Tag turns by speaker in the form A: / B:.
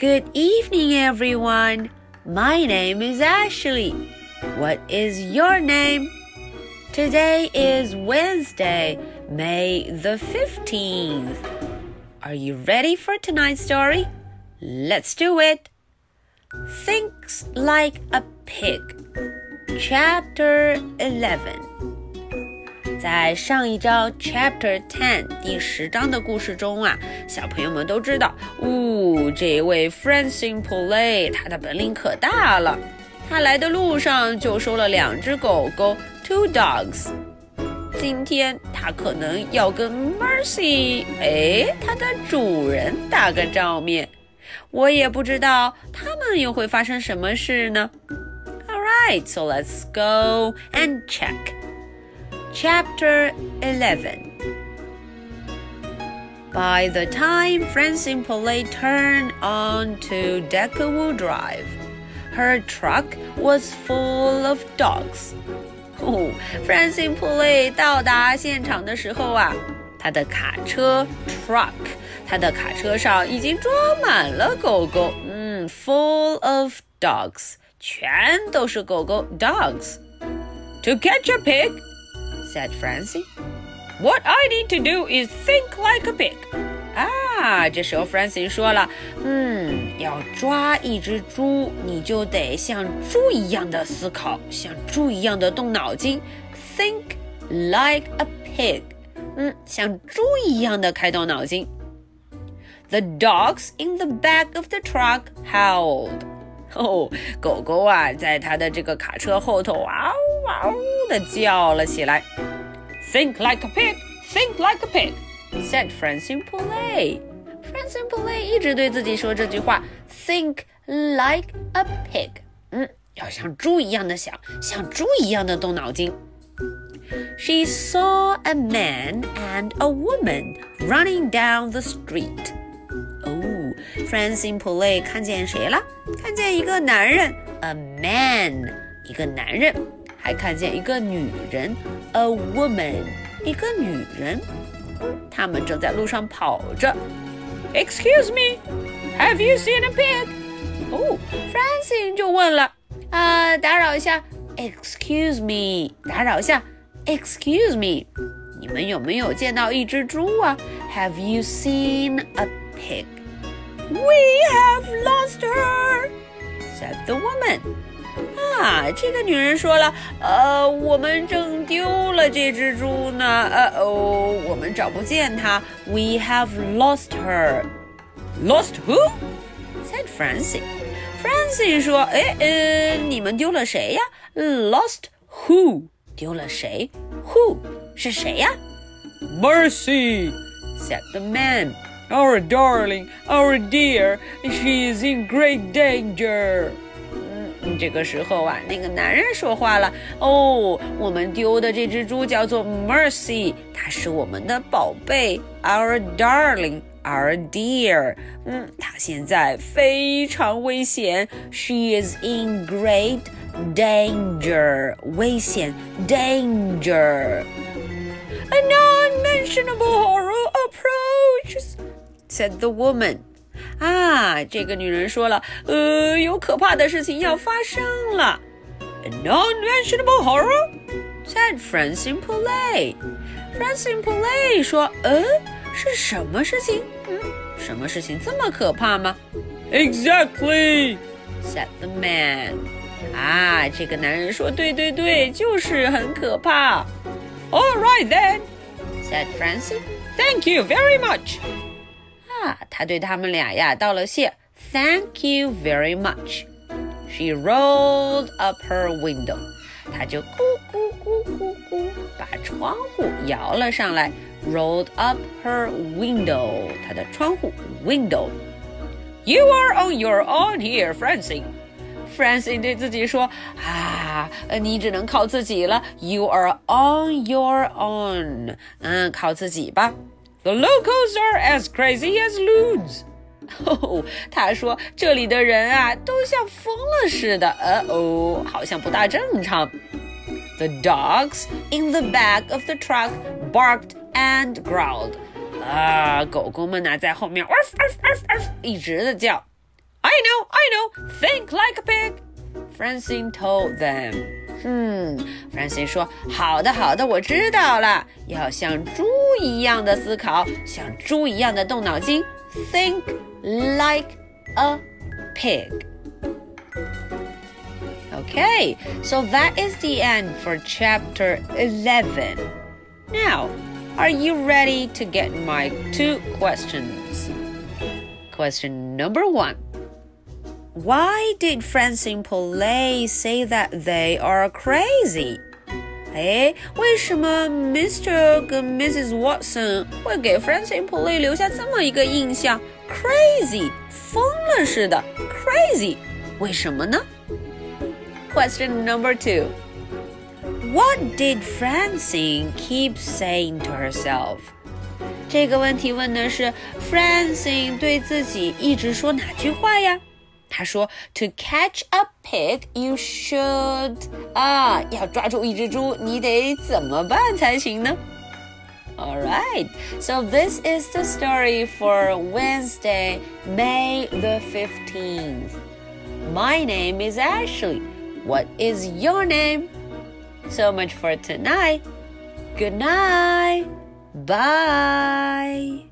A: Good evening, everyone. My name is Ashley. What is your name? Today is Wednesday, May the 15th. Are you ready for tonight's story? Let's do it. Thinks like a pig. Chapter 11. 在上一章 Chapter Ten 第十章的故事中啊，小朋友们都知道，呜，这位 Francine Polay 他的本领可大了。他来的路上就收了两只狗狗，two dogs。今天他可能要跟 Mercy，哎，他的主人打个照面。我也不知道他们又会发生什么事呢。All right, so let's go and check. Chapter 11 By the time Francine Poulet turned on to Deckawoo Drive, her truck was full of dogs. Oh, 哦，Francine Poulet 到达现场的时候啊，她的卡车 truck，她的卡车上已经装满了狗狗。嗯，full of dogs，全都是狗狗 dogs。To catch a pig。said Francie. What I need to do is think like a pig. 啊，这时候 Francie 说了，嗯，要抓一只猪，你就得像猪一样的思考，像猪一样的动脑筋，think like a pig。嗯，像猪一样的开动脑筋。The dogs in the back of the truck howled. 哦，狗狗啊，在它的这个卡车后头嗷嗷的叫了起来。Think like a pig, think like a pig, said Francine Poullet，Francine Poulet 一直对自己说这句话：Think like a pig。嗯，要像猪一样的想，像猪一样的动脑筋。She saw a man and a woman running down the street.，Francine Poulet 看见谁了？看见一个男人，a man，一个男人，还看见一个女人，a woman，一个女人。他们正在路上跑着。Excuse me, have you seen a pig？哦，Francine 就问了，啊，打扰一下，Excuse me，打扰一下，Excuse me，你们有没有见到一只猪啊？Have you seen a pig? We have lost her, said the woman. 啊，这个女人说了，呃，我们正丢了这只猪呢。呃哦，我们找不见它。We have lost her. Lost who? said Francie. Francie 说，哎，呃，你们丢了谁呀？Lost who? 丢了谁？Who 是谁呀？Mercy, said the man. Our darling, our dear, she is in great danger. 嗯，这个时候啊，那个男人说话了。哦，我们丢的这只猪叫做 Mercy，它是我们的宝贝，our darling, our dear。嗯，它现在非常危险，she is in great danger，危险，danger。An unmentionable horror approaches said the woman. 啊，这个女人说了，呃，有可怕的事情要发生了。An unmentionable horror? said Francine Poulet. Francine Poulet 说，呃，是什么事情？嗯，什么事情这么可怕吗？Exactly, said the man. 啊，这个男人说，对对对，就是很可怕。All right then, said Francine. Thank you very much. 啊，他对他们俩呀道了谢，Thank you very much. She rolled up her window. 她就咕咕咕咕咕把窗户摇了上来，rolled up her window. 她的窗户 window. You are on your own here, Francie. Francie 对自己说：“啊，你只能靠自己了。You are on your own。嗯，靠自己吧。” The locals are as crazy as loons. 哦，他说这里的人啊，都像疯了似的。呃哦，好像不大正常。The dogs in the back of the truck barked and growled. 啊，狗狗们呢在后面，一直的叫。 I know, I know. Think like a pig. Francine told them. 嗯，Francine 说：“好的，好的，我知道了。要像猪一样的思考，像猪一样的动脑筋。Think like a pig. Okay, so that is the end for chapter 11. Now, are you ready to get my two questions? Question number one Why did Francine Poulet say that they are crazy? Eh, 哎，为什么 Mr. 跟 Mrs. Watson 会给 Francine Poulet Question number two. What did Francine keep saying to herself? 这个问题问的是 Francine 对自己一直说哪句话呀？他说：“To catch a pig, you should 啊，要抓住一只猪，你得怎么办才行呢？” right, so this is the story for Wednesday, May the 15th. My name is Ashley. What is your name? So much for tonight. Good night. Bye.